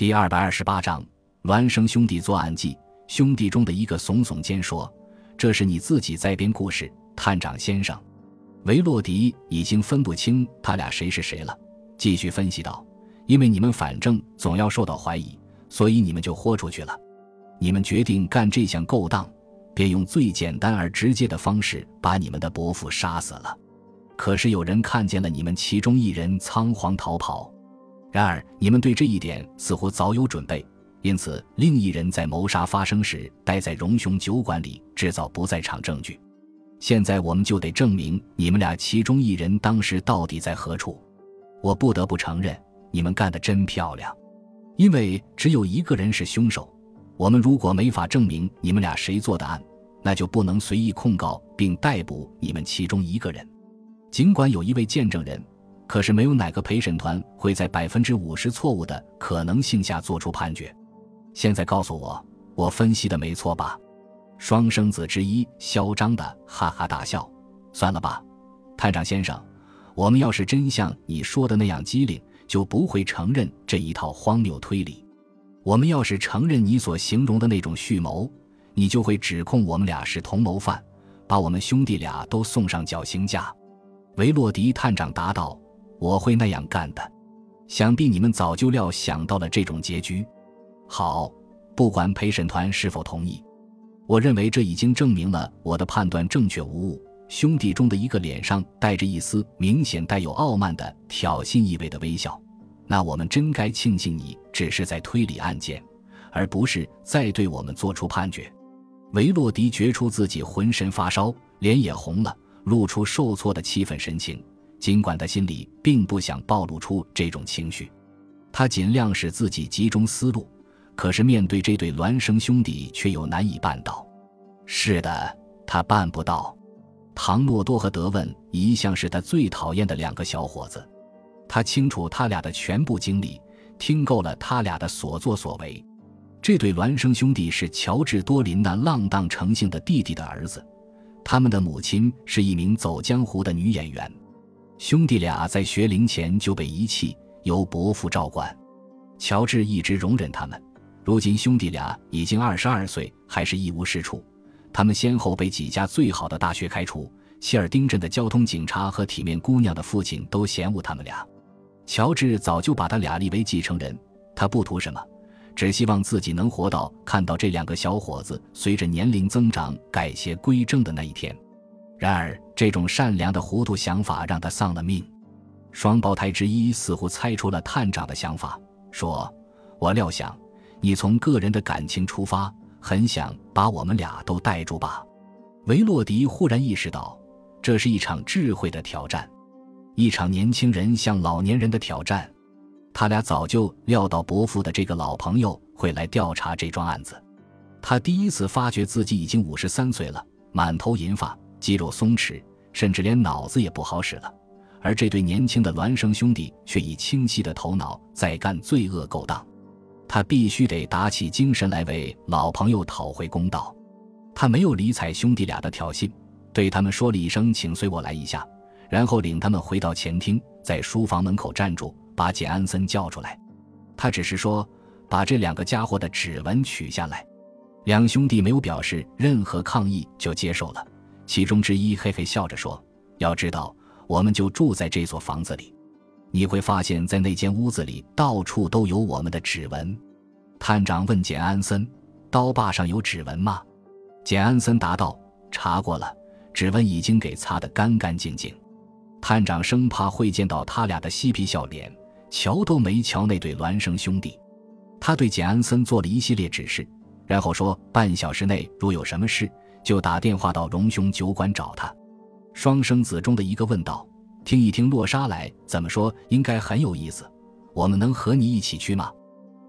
第二百二十八章，孪生兄弟作案记。兄弟中的一个耸耸肩说：“这是你自己在编故事，探长先生。”维洛迪已经分不清他俩谁是谁了，继续分析道：“因为你们反正总要受到怀疑，所以你们就豁出去了。你们决定干这项勾当，便用最简单而直接的方式把你们的伯父杀死了。可是有人看见了你们其中一人仓皇逃跑。”然而，你们对这一点似乎早有准备，因此另一人在谋杀发生时待在荣雄酒馆里制造不在场证据。现在我们就得证明你们俩其中一人当时到底在何处。我不得不承认，你们干得真漂亮，因为只有一个人是凶手。我们如果没法证明你们俩谁做的案，那就不能随意控告并逮捕你们其中一个人，尽管有一位见证人。可是没有哪个陪审团会在百分之五十错误的可能性下做出判决。现在告诉我，我分析的没错吧？双生子之一嚣张的哈哈大笑。算了吧，探长先生，我们要是真像你说的那样机灵，就不会承认这一套荒谬推理。我们要是承认你所形容的那种蓄谋，你就会指控我们俩是同谋犯，把我们兄弟俩都送上绞刑架。维洛迪探长答道。我会那样干的，想必你们早就料想到了这种结局。好，不管陪审团是否同意，我认为这已经证明了我的判断正确无误。兄弟中的一个脸上带着一丝明显带有傲慢的挑衅意味的微笑。那我们真该庆幸你只是在推理案件，而不是在对我们做出判决。维洛迪觉出自己浑身发烧，脸也红了，露出受挫的气愤神情。尽管他心里并不想暴露出这种情绪，他尽量使自己集中思路，可是面对这对孪生兄弟却又难以办到。是的，他办不到。唐诺多和德文一向是他最讨厌的两个小伙子，他清楚他俩的全部经历，听够了他俩的所作所为。这对孪生兄弟是乔治多林那浪荡成性的弟弟的儿子，他们的母亲是一名走江湖的女演员。兄弟俩在学龄前就被遗弃，由伯父照管。乔治一直容忍他们。如今兄弟俩已经二十二岁，还是一无是处。他们先后被几家最好的大学开除。希尔丁镇的交通警察和体面姑娘的父亲都嫌恶他们俩。乔治早就把他俩立为继承人。他不图什么，只希望自己能活到看到这两个小伙子随着年龄增长改邪归正的那一天。然而，这种善良的糊涂想法让他丧了命。双胞胎之一似乎猜出了探长的想法，说：“我料想你从个人的感情出发，很想把我们俩都带住吧。”维洛迪忽然意识到，这是一场智慧的挑战，一场年轻人向老年人的挑战。他俩早就料到伯父的这个老朋友会来调查这桩案子。他第一次发觉自己已经五十三岁了，满头银发。肌肉松弛，甚至连脑子也不好使了，而这对年轻的孪生兄弟却以清晰的头脑在干罪恶勾当。他必须得打起精神来为老朋友讨回公道。他没有理睬兄弟俩的挑衅，对他们说了一声“请随我来一下”，然后领他们回到前厅，在书房门口站住，把简·安森叫出来。他只是说：“把这两个家伙的指纹取下来。”两兄弟没有表示任何抗议，就接受了。其中之一嘿嘿笑着说：“要知道，我们就住在这座房子里，你会发现在那间屋子里到处都有我们的指纹。”探长问简·安森：“刀把上有指纹吗？”简·安森答道：“查过了，指纹已经给擦得干干净净。”探长生怕会见到他俩的嬉皮笑脸，瞧都没瞧那对孪生兄弟。他对简·安森做了一系列指示，然后说：“半小时内如有什么事。”就打电话到荣兄酒馆找他。双生子中的一个问道：“听一听洛莎来怎么说，应该很有意思。我们能和你一起去吗？”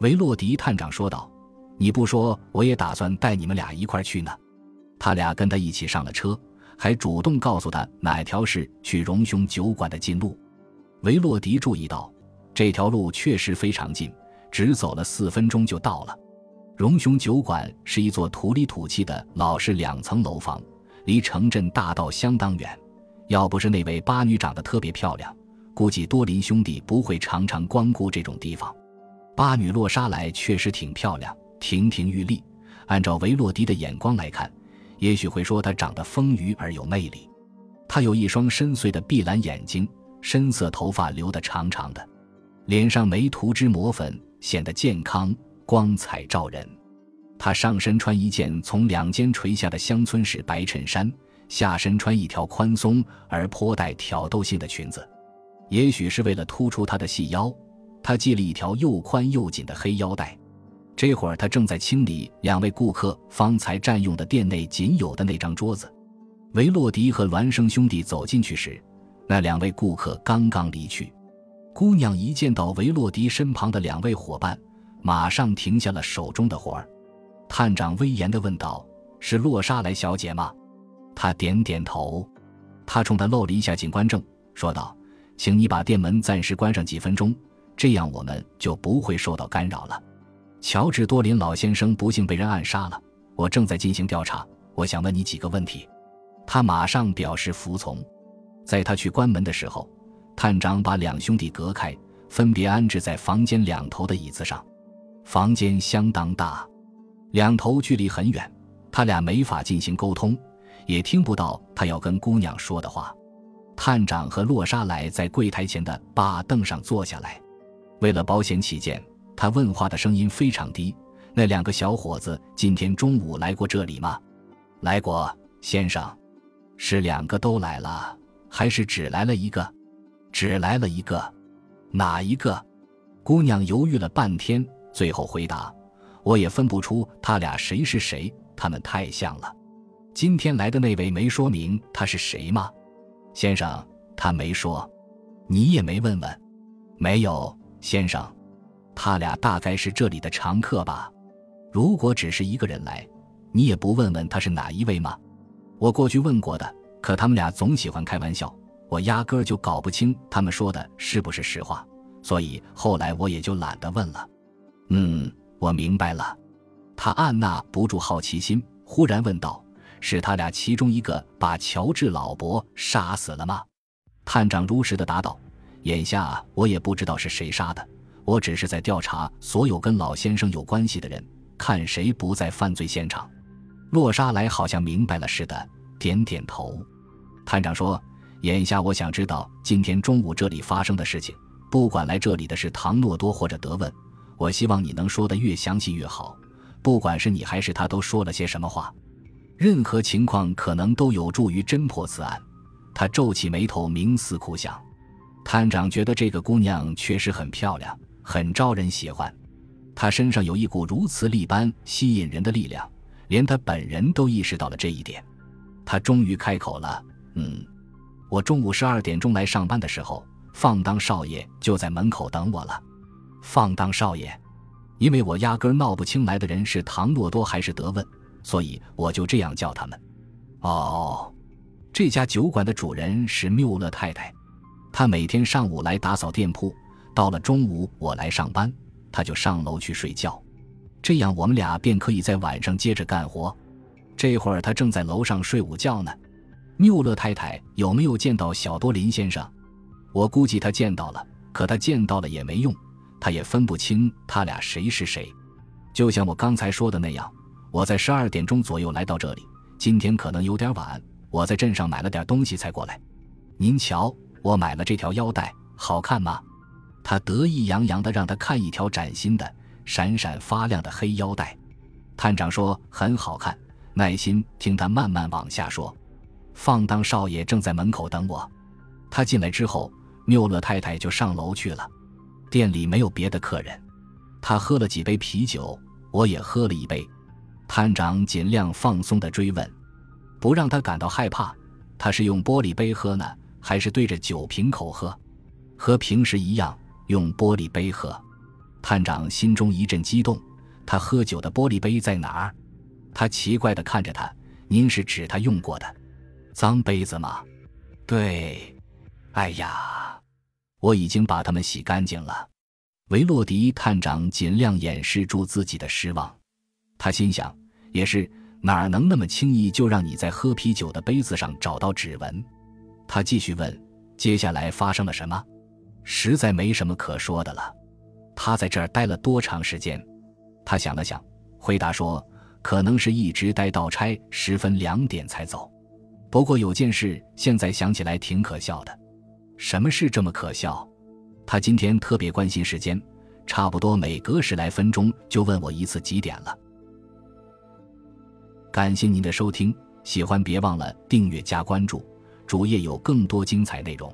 维洛迪探长说道：“你不说，我也打算带你们俩一块去呢。”他俩跟他一起上了车，还主动告诉他哪条是去荣兄酒馆的近路。维洛迪注意到，这条路确实非常近，只走了四分钟就到了。荣雄酒馆是一座土里土气的老式两层楼房，离城镇大道相当远。要不是那位八女长得特别漂亮，估计多林兄弟不会常常光顾这种地方。八女洛莎莱确实挺漂亮，亭亭玉立。按照维洛迪的眼光来看，也许会说她长得丰腴而有魅力。她有一双深邃的碧蓝眼睛，深色头发留得长长的，脸上没涂脂抹粉，显得健康光彩照人。她上身穿一件从两肩垂下的乡村式白衬衫，下身穿一条宽松而颇带挑逗性的裙子。也许是为了突出她的细腰，她系了一条又宽又紧的黑腰带。这会儿，她正在清理两位顾客方才占用的店内仅有的那张桌子。维洛迪和孪生兄弟走进去时，那两位顾客刚刚离去。姑娘一见到维洛迪身旁的两位伙伴，马上停下了手中的活儿。探长威严地问道：“是洛莎莱小姐吗？”他点点头。他冲他露了一下警官证，说道：“请你把店门暂时关上几分钟，这样我们就不会受到干扰了。”乔治多林老先生不幸被人暗杀了，我正在进行调查。我想问你几个问题。他马上表示服从。在他去关门的时候，探长把两兄弟隔开，分别安置在房间两头的椅子上。房间相当大，两头距离很远，他俩没法进行沟通，也听不到他要跟姑娘说的话。探长和洛莎莱在柜台前的把凳上坐下来，为了保险起见。他问话的声音非常低。那两个小伙子今天中午来过这里吗？来过，先生。是两个都来了，还是只来了一个？只来了一个。哪一个？姑娘犹豫了半天，最后回答：“我也分不出他俩谁是谁，他们太像了。”今天来的那位没说明他是谁吗？先生，他没说。你也没问问？没有，先生。他俩大概是这里的常客吧？如果只是一个人来，你也不问问他是哪一位吗？我过去问过的，可他们俩总喜欢开玩笑，我压根儿就搞不清他们说的是不是实话，所以后来我也就懒得问了。嗯，我明白了。他按捺不住好奇心，忽然问道：“是他俩其中一个把乔治老伯杀死了吗？”探长如实的答道：“眼下我也不知道是谁杀的。”我只是在调查所有跟老先生有关系的人，看谁不在犯罪现场。洛莎莱好像明白了似的，点点头。探长说：“眼下我想知道今天中午这里发生的事情，不管来这里的是唐诺多或者德问，我希望你能说的越详细越好。不管是你还是他，都说了些什么话，任何情况可能都有助于侦破此案。”他皱起眉头，冥思苦想。探长觉得这个姑娘确实很漂亮。很招人喜欢，他身上有一股如磁力般吸引人的力量，连他本人都意识到了这一点。他终于开口了：“嗯，我中午十二点钟来上班的时候，放荡少爷就在门口等我了。放荡少爷，因为我压根闹不清来的人是唐诺多还是德问，所以我就这样叫他们。哦，这家酒馆的主人是缪勒太太，她每天上午来打扫店铺。”到了中午，我来上班，他就上楼去睡觉，这样我们俩便可以在晚上接着干活。这会儿他正在楼上睡午觉呢。缪勒太太有没有见到小多林先生？我估计他见到了，可他见到了也没用，他也分不清他俩谁是谁。就像我刚才说的那样，我在十二点钟左右来到这里，今天可能有点晚，我在镇上买了点东西才过来。您瞧，我买了这条腰带，好看吗？他得意洋洋地让他看一条崭新的、闪闪发亮的黑腰带。探长说：“很好看。”耐心听他慢慢往下说。放荡少爷正在门口等我。他进来之后，缪勒太太就上楼去了。店里没有别的客人。他喝了几杯啤酒，我也喝了一杯。探长尽量放松地追问，不让他感到害怕。他是用玻璃杯喝呢，还是对着酒瓶口喝？和平时一样。用玻璃杯喝，探长心中一阵激动。他喝酒的玻璃杯在哪儿？他奇怪地看着他。您是指他用过的脏杯子吗？对。哎呀，我已经把它们洗干净了。维洛迪探长尽量掩饰住自己的失望。他心想，也是哪能那么轻易就让你在喝啤酒的杯子上找到指纹？他继续问：接下来发生了什么？实在没什么可说的了，他在这儿待了多长时间？他想了想，回答说：“可能是一直待到差时分两点才走。不过有件事，现在想起来挺可笑的。什么事这么可笑？他今天特别关心时间，差不多每隔十来分钟就问我一次几点了。”感谢您的收听，喜欢别忘了订阅加关注，主页有更多精彩内容。